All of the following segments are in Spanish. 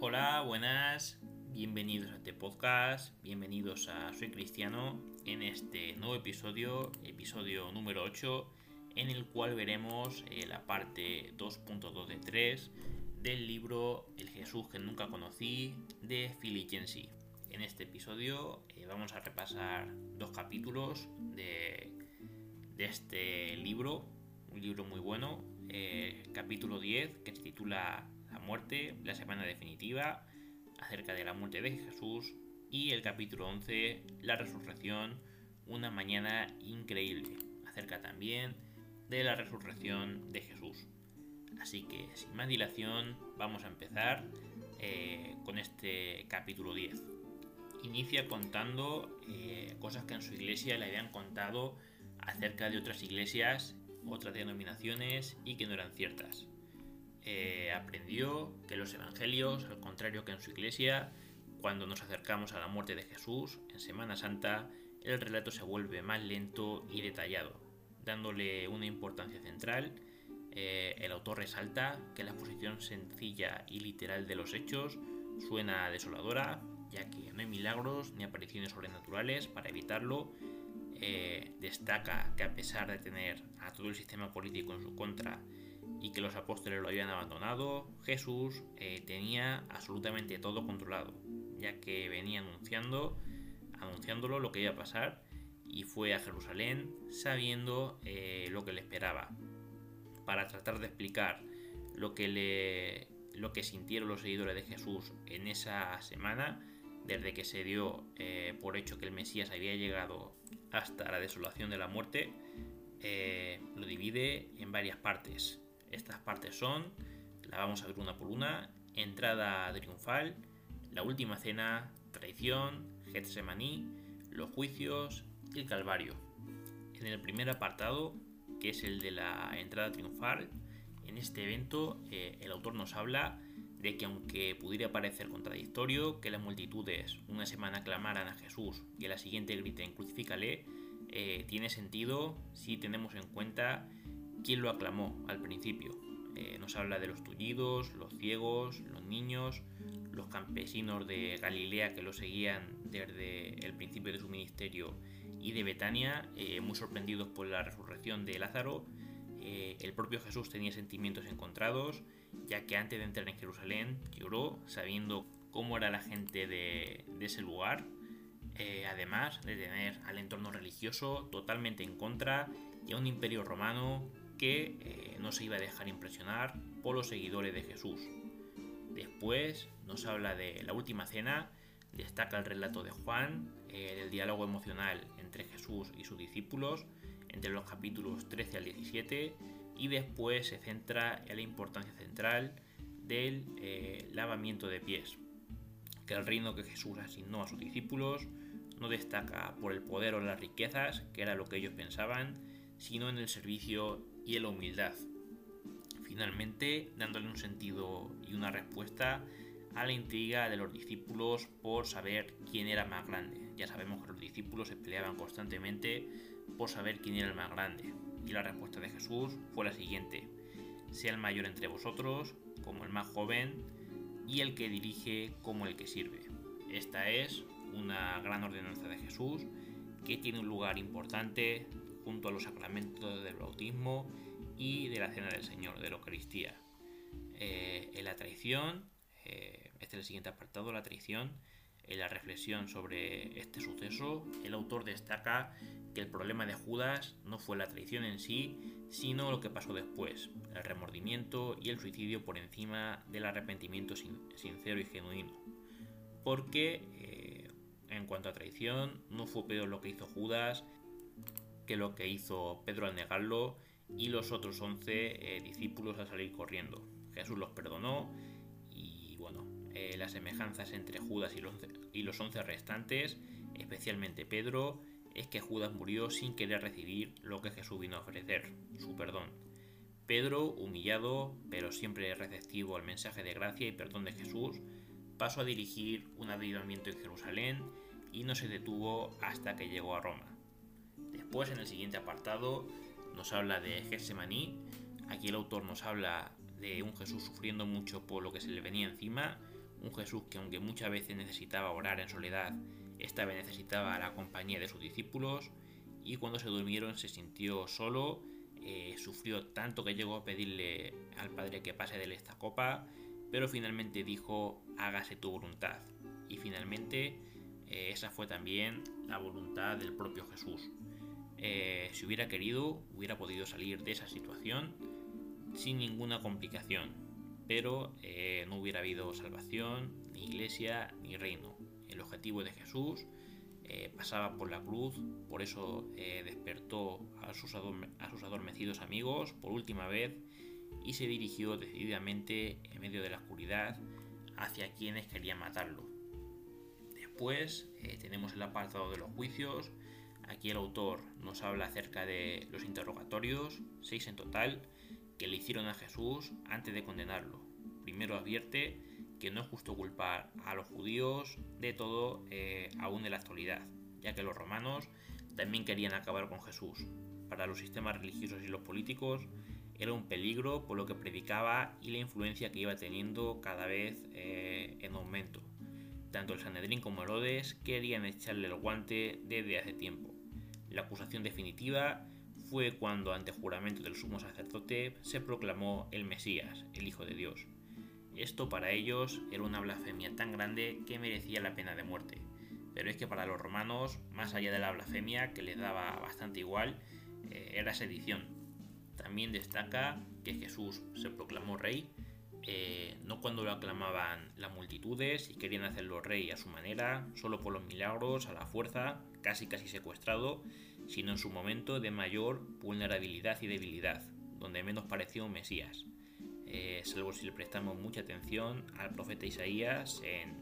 Hola, buenas, bienvenidos a este podcast, bienvenidos a Soy Cristiano en este nuevo episodio, episodio número 8, en el cual veremos eh, la parte 2.2 de 3 del libro El Jesús que nunca conocí de Philip Yancey. En este episodio eh, vamos a repasar dos capítulos de, este libro, un libro muy bueno, eh, capítulo 10 que se titula La la semana definitiva, acerca de la muerte de Jesús y el capítulo 11, la resurrección, una mañana increíble, acerca también de la resurrección de Jesús. Así que sin más dilación vamos a empezar eh, con este capítulo 10. Inicia contando eh, cosas que en su iglesia le habían contado acerca de otras iglesias, otras denominaciones y que no eran ciertas. Eh, aprendió que los evangelios, al contrario que en su iglesia, cuando nos acercamos a la muerte de Jesús en Semana Santa, el relato se vuelve más lento y detallado, dándole una importancia central eh, el autor resalta que la exposición sencilla y literal de los hechos suena desoladora, ya que no hay milagros ni apariciones sobrenaturales para evitarlo. Eh, destaca que a pesar de tener a todo el sistema político en su contra y que los apóstoles lo habían abandonado, Jesús eh, tenía absolutamente todo controlado, ya que venía anunciando, anunciándolo lo que iba a pasar y fue a Jerusalén sabiendo lo que le esperaba, para tratar de explicar lo que, le, lo que sintieron los seguidores de Jesús en esa semana, desde que se dio eh, por hecho que el Mesías había llegado hasta la desolación de la muerte, eh, lo divide en varias partes. Estas partes son, la vamos a ver una por una, entrada triunfal, la última cena, traición, Getsemaní, los juicios y el Calvario. En el primer apartado que es el de la entrada triunfal. En este evento eh, el autor nos habla de que aunque pudiera parecer contradictorio que las multitudes una semana clamaran a Jesús y a la siguiente griten crucifícale, eh, tiene sentido si tenemos en cuenta quién lo aclamó al principio. Eh, nos habla de los tullidos, los ciegos, los niños, los campesinos de Galilea que lo seguían desde el principio de su ministerio y de Betania, eh, muy sorprendidos por la resurrección de Lázaro. Eh, el propio Jesús tenía sentimientos encontrados, ya que antes de entrar en Jerusalén lloró sabiendo cómo era la gente de, ese lugar, eh, además de tener al entorno religioso totalmente en contra y a un imperio romano que no se iba a dejar impresionar por los seguidores de Jesús. Después nos habla de la última cena, destaca el relato de Juan, el del diálogo emocional entre Jesús y sus discípulos, entre los capítulos 13 al 17, y después se centra en la importancia central del eh, lavamiento de pies, que el reino que Jesús asignó a sus discípulos no destaca por el poder o las riquezas, que era lo que ellos pensaban, sino en el servicio y la humildad. Finalmente, dándole un sentido y una respuesta a la intriga de los discípulos por saber quién era más grande. Ya sabemos que los discípulos se peleaban constantemente por saber quién era el más grande. Y la respuesta de Jesús fue la siguiente. Sea el mayor entre vosotros como el más joven y el que dirige como el que sirve. Esta es una gran ordenanza de Jesús que tiene un lugar importante junto a los sacramentos del bautismo y de la cena del Señor, de la Eucaristía. Eh, en la traición eh, este es el siguiente apartado, la traición. En la reflexión sobre este suceso, el autor destaca que el problema de Judas no fue la traición en sí, sino lo que pasó después, el remordimiento y el suicidio por encima del arrepentimiento sincero y genuino. Porque, eh, en cuanto a traición, no fue peor lo que hizo Judas que lo que hizo Pedro al negarlo y los otros once eh, discípulos al salir corriendo. Jesús los perdonó bueno, eh, las semejanzas entre Judas y los, y los once restantes, especialmente Pedro, es que Judas murió sin querer recibir lo que Jesús vino a ofrecer, su perdón. Pedro, humillado, pero siempre receptivo al mensaje de gracia y perdón de Jesús, pasó a dirigir un avivamiento en Jerusalén y no se detuvo hasta que llegó a Roma. Después, en el siguiente apartado, nos habla de Getsemaní. Aquí el autor nos habla de un Jesús sufriendo mucho por lo que se le venía encima, un Jesús que aunque muchas veces necesitaba orar en soledad, esta vez necesitaba la compañía de sus discípulos y cuando se durmieron se sintió solo, eh, sufrió tanto que llegó a pedirle al Padre que pase de él esta copa, pero finalmente dijo, hágase tu voluntad. Y finalmente eh, esa fue también la voluntad del propio Jesús. Eh, si hubiera querido, hubiera podido salir de esa situación sin ninguna complicación, pero no hubiera habido salvación, ni iglesia, ni reino. El objetivo de Jesús eh, pasaba por la cruz, por eso eh, despertó a sus, adormecidos amigos por última vez y se dirigió decididamente en medio de la oscuridad hacia quienes querían matarlo. Después eh, tenemos el apartado de los juicios. Aquí el autor nos habla acerca de los interrogatorios, seis en total, que le hicieron a Jesús antes de condenarlo. Primero advierte que no es justo culpar a los judíos de todo eh, aún en la actualidad, ya que los romanos también querían acabar con Jesús. Para los sistemas religiosos y los políticos era un peligro por lo que predicaba y la influencia que iba teniendo cada vez eh, en aumento. Tanto el Sanedrín como Herodes querían echarle el guante desde hace tiempo. La acusación definitiva fue cuando, ante juramento del sumo sacerdote, se proclamó el Mesías, el Hijo de Dios. Esto para ellos era una blasfemia tan grande que merecía la pena de muerte. Pero es que para los romanos, más allá de la blasfemia, que les daba bastante igual, eh, era sedición. También destaca que Jesús se proclamó rey, eh, no cuando lo aclamaban las multitudes y querían hacerlo rey a su manera, solo por los milagros, a la fuerza, casi casi secuestrado, sino en su momento de mayor vulnerabilidad y debilidad, donde menos parecía un Mesías. Eh, salvo si le prestamos mucha atención al profeta Isaías en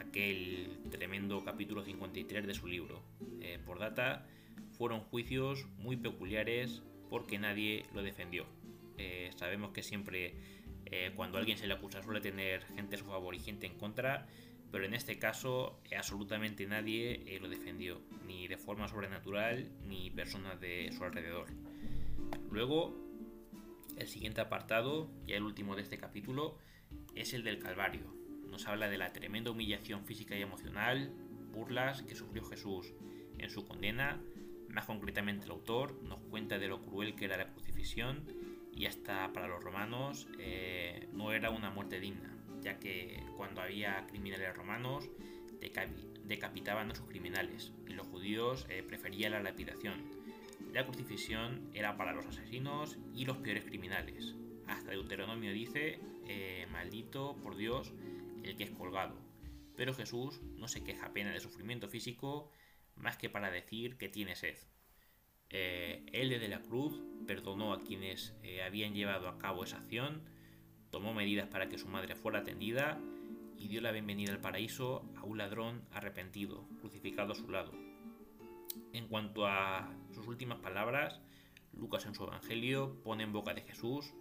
aquel tremendo capítulo 53 de su libro. Eh, por data, fueron juicios muy peculiares porque nadie lo defendió. Eh, sabemos que siempre cuando alguien se le acusa suele tener gente a su favor y gente en contra, pero en este caso absolutamente nadie lo defendió, ni de forma sobrenatural ni personas de su alrededor. Luego el siguiente apartado, ya el último de este capítulo, es el del Calvario. Nos habla de la tremenda humillación física y emocional, burlas que sufrió Jesús en su condena. Más concretamente el autor nos cuenta de lo cruel que era la crucifixión y hasta para los romanos eh, no era una muerte digna, ya que cuando había criminales romanos decapitaban a sus criminales y los judíos eh, preferían la lapidación la crucifixión era para los asesinos y los peores criminales. Hasta Deuteronomio dice, eh, maldito por Dios el que es colgado. Pero Jesús no se queja apenas de sufrimiento físico más que para decir que tiene sed. Eh, él desde la cruz perdonó a quienes eh, habían llevado a cabo esa acción, tomó medidas para que su madre fuera atendida y dio la bienvenida al paraíso a un ladrón arrepentido, crucificado a su lado. En cuanto a sus últimas palabras, Lucas en su Evangelio pone en boca de Jesús,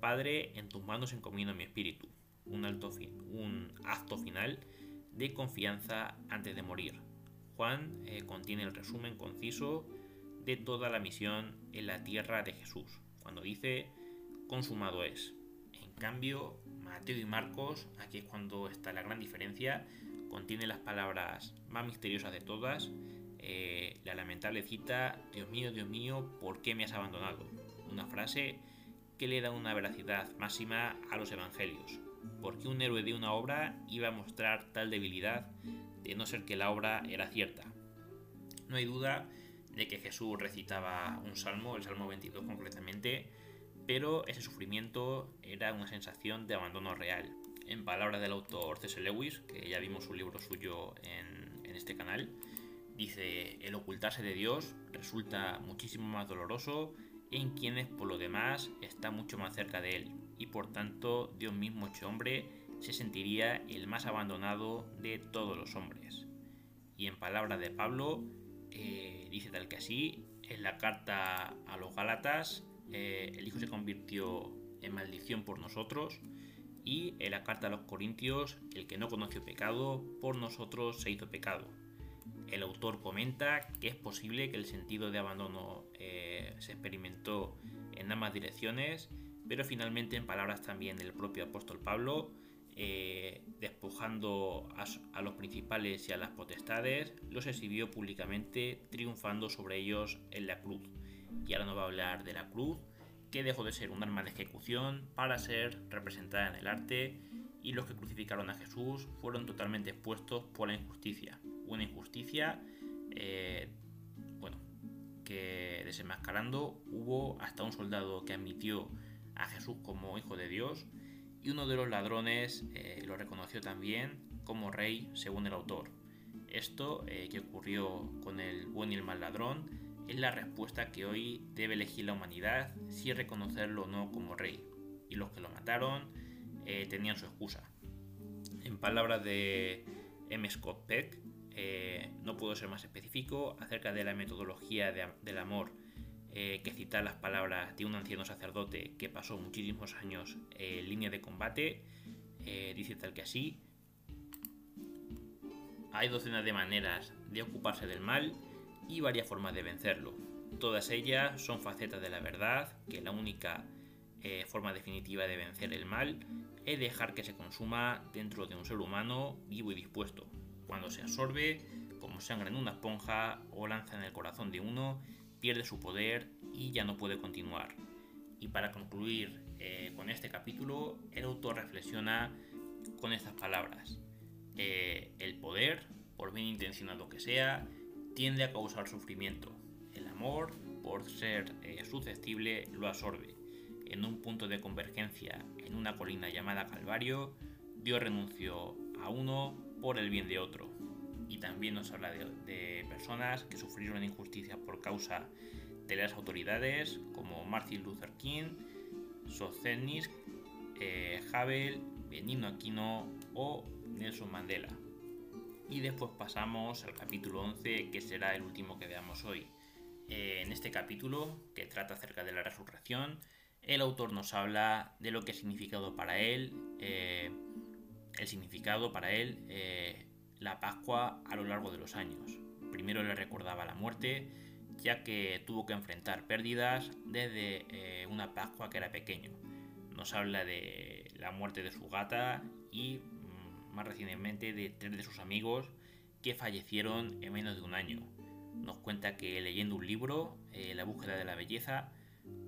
Padre, en tus manos encomiendo mi espíritu, un, acto final de confianza antes de morir. Juan eh, contiene el resumen conciso de toda la misión en la tierra de Jesús, cuando dice, consumado es. Cambio, Mateo y Marcos, aquí es cuando está la gran diferencia, contiene las palabras más misteriosas de todas, eh, la lamentable cita, Dios mío, Dios mío, ¿por qué me has abandonado? Una frase que le da una veracidad máxima a los evangelios. ¿Por qué un héroe de una obra iba a mostrar tal debilidad de no ser que la obra era cierta? No hay duda de que Jesús recitaba un salmo, el Salmo 22 concretamente, pero ese sufrimiento era una sensación de abandono real. En palabras del autor C.S. Lewis, que ya vimos un libro suyo en, este canal, Dice, el ocultarse de Dios resulta muchísimo más doloroso en quienes por lo demás está mucho más cerca de Él y por tanto Dios mismo hecho hombre se sentiría el más abandonado de todos los hombres. Y en palabras de Pablo, eh, dice tal que así, en la carta a los Gálatas, eh, el Hijo se convirtió en maldición por nosotros, y en la carta a los Corintios, el que no conoció pecado, por nosotros se hizo pecado el autor comenta que es posible que el sentido de abandono eh, se experimentó en ambas direcciones, pero finalmente en palabras también del propio apóstol Pablo, eh, despojando a, los principales y a las potestades, los exhibió públicamente triunfando sobre ellos en la cruz. Y ahora nos va a hablar de la cruz, que dejó de ser un arma de ejecución para ser representada en el arte y los que crucificaron a Jesús fueron totalmente expuestos por la injusticia. Una injusticia, eh, bueno, que desenmascarando hubo hasta un soldado que admitió a Jesús como hijo de Dios y uno de los ladrones eh, lo reconoció también como rey según el autor. Esto eh, que ocurrió con el buen y el mal ladrón es la respuesta que hoy debe elegir la humanidad si reconocerlo o no como rey. Y los que lo mataron eh, tenían su excusa. En palabras de M. Scott Peck, no puedo ser más específico acerca de la metodología del amor eh, que cita las palabras de un anciano sacerdote que pasó muchísimos años en línea de combate. Eh, dice tal que así. Hay docenas de maneras de ocuparse del mal y varias formas de vencerlo. Todas ellas son facetas de la verdad, que la única eh, forma definitiva de vencer el mal es dejar que se consuma dentro de un ser humano vivo y dispuesto. Cuando se absorbe, como sangre en una esponja o lanza en el corazón de uno, pierde su poder y ya no puede continuar. Y para concluir eh, con este capítulo, el autor reflexiona con estas palabras. Eh, el poder, por bien intencionado que sea, tiende a causar sufrimiento. El amor, por ser eh, susceptible, lo absorbe. En un punto de convergencia en una colina llamada Calvario, Dios renunció a uno por el bien de otro y también nos habla de, personas que sufrieron injusticia por causa de las autoridades como Martin Luther King, Socenis, eh, Havel, Benigno Aquino o Nelson Mandela. Y después pasamos al capítulo 11 que será el último que veamos hoy. Eh, en este capítulo, que trata acerca de la resurrección, el autor nos habla de lo que ha significado para él, eh, el significado para él la Pascua a lo largo de los años. Primero le recordaba la muerte, ya que tuvo que enfrentar pérdidas desde eh, una Pascua que era pequeño. Nos habla de la muerte de su gata y más recientemente de tres de sus amigos que fallecieron en menos de un año. Nos cuenta que leyendo un libro, eh, La búsqueda de la belleza,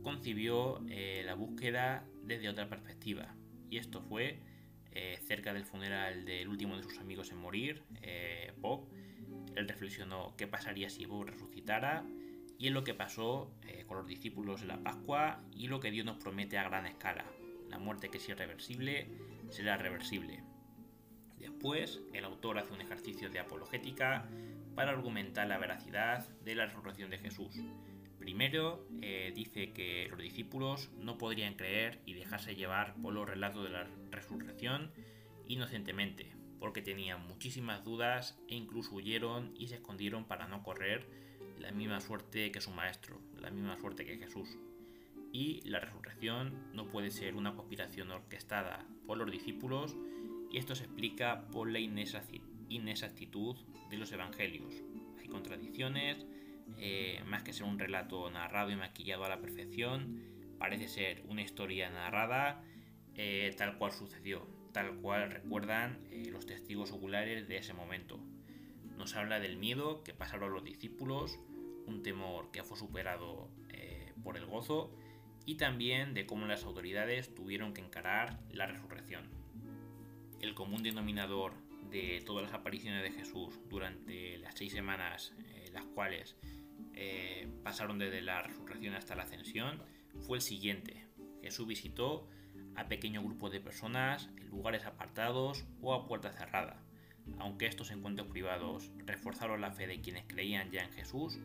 concibió eh, la búsqueda desde otra perspectiva. Y esto fue eh, cerca del funeral del último de sus amigos en morir, Bob. Él reflexionó qué pasaría si Bob resucitara y en lo que pasó con los discípulos de la Pascua y lo que Dios nos promete a gran escala. La muerte que es irreversible será reversible. Después, el autor hace un ejercicio de apologética para argumentar la veracidad de la resurrección de Jesús. Primero, eh, dice que los discípulos no podrían creer y dejarse llevar por los relatos de la resurrección inocentemente, porque tenían muchísimas dudas e incluso huyeron y se escondieron para no correr la misma suerte que su maestro, la misma suerte que Jesús. Y la resurrección no puede ser una conspiración orquestada por los discípulos y esto se explica por la inexactitud de los evangelios. Hay contradicciones, eh, más que ser un relato narrado y maquillado a la perfección, parece ser una historia narrada eh, tal cual sucedió, tal cual recuerdan eh, los testigos oculares de ese momento. Nos habla del miedo que pasaron los discípulos, un temor que fue superado por el gozo y también de cómo las autoridades tuvieron que encarar la resurrección. El común denominador de todas las apariciones de Jesús durante las seis semanas, las cuales eh, pasaron desde la resurrección hasta la ascensión fue el siguiente. Jesús visitó a pequeño grupo de personas en lugares apartados o a puerta cerrada. Aunque estos encuentros privados reforzaron la fe de quienes creían ya en Jesús,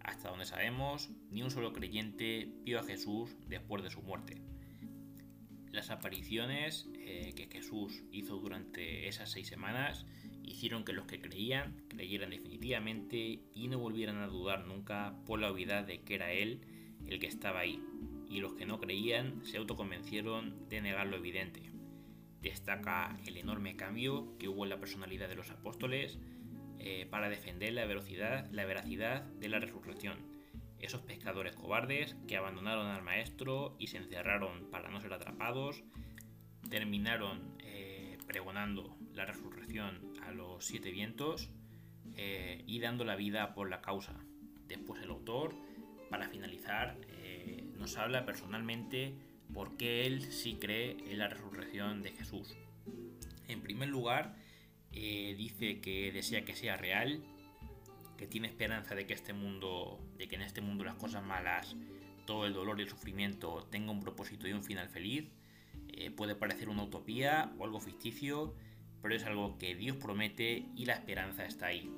hasta donde sabemos, ni un solo creyente vio a Jesús después de su muerte. Las apariciones eh, que Jesús hizo durante esas seis semanas hicieron que los que creían creyeran definitivamente y no volvieran a dudar nunca por la obviedad de que era Él el que estaba ahí, y los que no creían se autoconvencieron de negar lo evidente. Destaca el enorme cambio que hubo en la personalidad de los apóstoles eh, para defender la, velocidad, la veracidad de la resurrección. Esos pescadores cobardes que abandonaron al maestro y se encerraron para no ser atrapados, terminaron eh, pregonando la resurrección a los siete vientos eh, y dando la vida por la causa. Después el autor, para finalizar, eh, nos habla personalmente por qué él sí cree en la resurrección de Jesús. En primer lugar, dice que desea que sea real, que tiene esperanza de que este mundo, de que en este mundo las cosas malas, todo el dolor y el sufrimiento tenga un propósito y un final feliz. puede parecer una utopía o algo ficticio, pero es algo que Dios promete y la esperanza está ahí.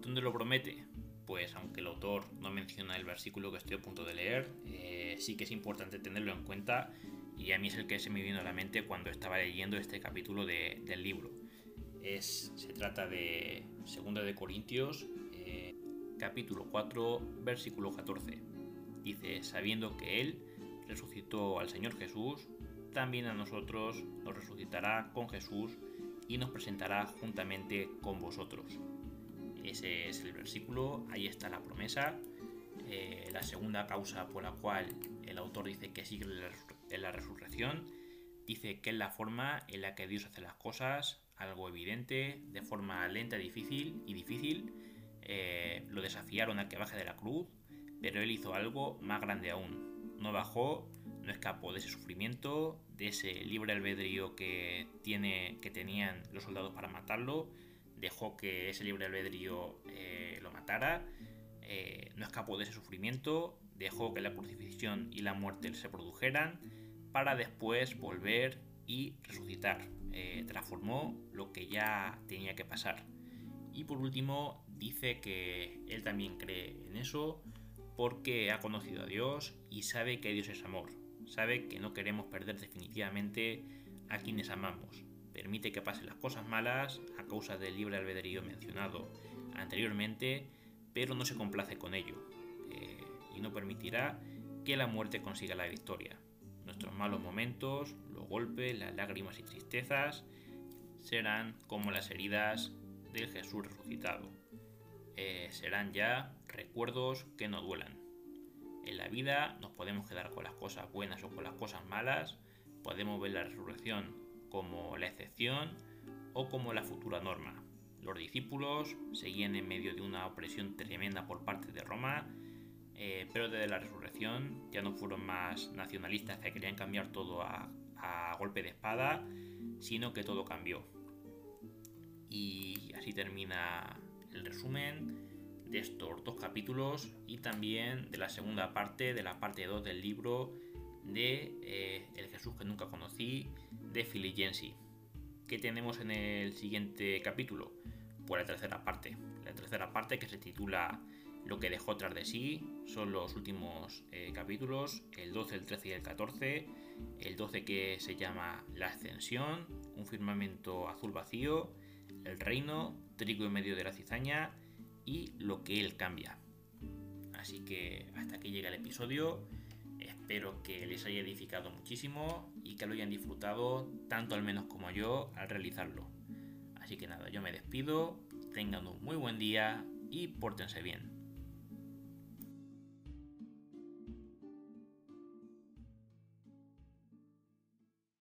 ¿Dónde lo promete? Pues aunque el autor no menciona el versículo que estoy a punto de leer, eh, sí que es importante tenerlo en cuenta y a mí es el que se me vino a la mente cuando estaba leyendo este capítulo del libro. Es, se trata de 2 de Corintios, eh, capítulo 4, versículo 14. Dice, sabiendo que Él resucitó al Señor Jesús, también a nosotros nos resucitará con Jesús y nos presentará juntamente con vosotros. Ese es el versículo, ahí está la promesa. Eh, la segunda causa por la cual el autor dice que sigue en la resurrección, dice que es la forma en la que Dios hace las cosas, algo evidente, de forma lenta difícil y difícil. Eh, lo desafiaron a que baje de la cruz, pero él hizo algo más grande aún. No bajó, no escapó de ese sufrimiento, de ese libre albedrío que, tiene, que tenían los soldados para matarlo, dejó que ese libre albedrío eh, lo matara, eh, no escapó de ese sufrimiento, dejó que la crucifixión y la muerte se produjeran, para después volver y resucitar. Eh, transformó lo que ya tenía que pasar. Y por último, dice que él también cree en eso porque ha conocido a Dios y sabe que Dios es amor sabe que no queremos perder definitivamente a quienes amamos. Permite que pasen las cosas malas a causa del libre albedrío mencionado anteriormente, pero no se complace con ello eh, y no permitirá que la muerte consiga la victoria. Nuestros malos momentos, los golpes, las lágrimas y tristezas serán como las heridas del Jesús resucitado. Eh, serán ya recuerdos que no duelan. En la vida nos podemos quedar con las cosas buenas o con las cosas malas, podemos ver la resurrección como la excepción o como la futura norma. Los discípulos seguían en medio de una opresión tremenda por parte de Roma, eh, pero desde la resurrección ya no fueron más nacionalistas que querían cambiar todo a, golpe de espada, sino que todo cambió. Y así termina el resumen de estos dos capítulos y también de la segunda parte, de la parte 2 del libro de eh, El Jesús que nunca conocí, de Filigensi. ¿Qué tenemos en el siguiente capítulo? Pues la tercera parte. La tercera parte que se titula Lo que dejó tras de sí. Son los últimos eh, capítulos, el 12, el 13 y el 14. El 12 que se llama La Ascensión, un firmamento azul vacío, el reino, trigo en medio de la cizaña y lo que él cambia. Así que hasta aquí llega el episodio. Espero que les haya edificado muchísimo y que lo hayan disfrutado tanto al menos como yo al realizarlo. Así que nada, yo me despido, tengan un muy buen día y pórtense bien.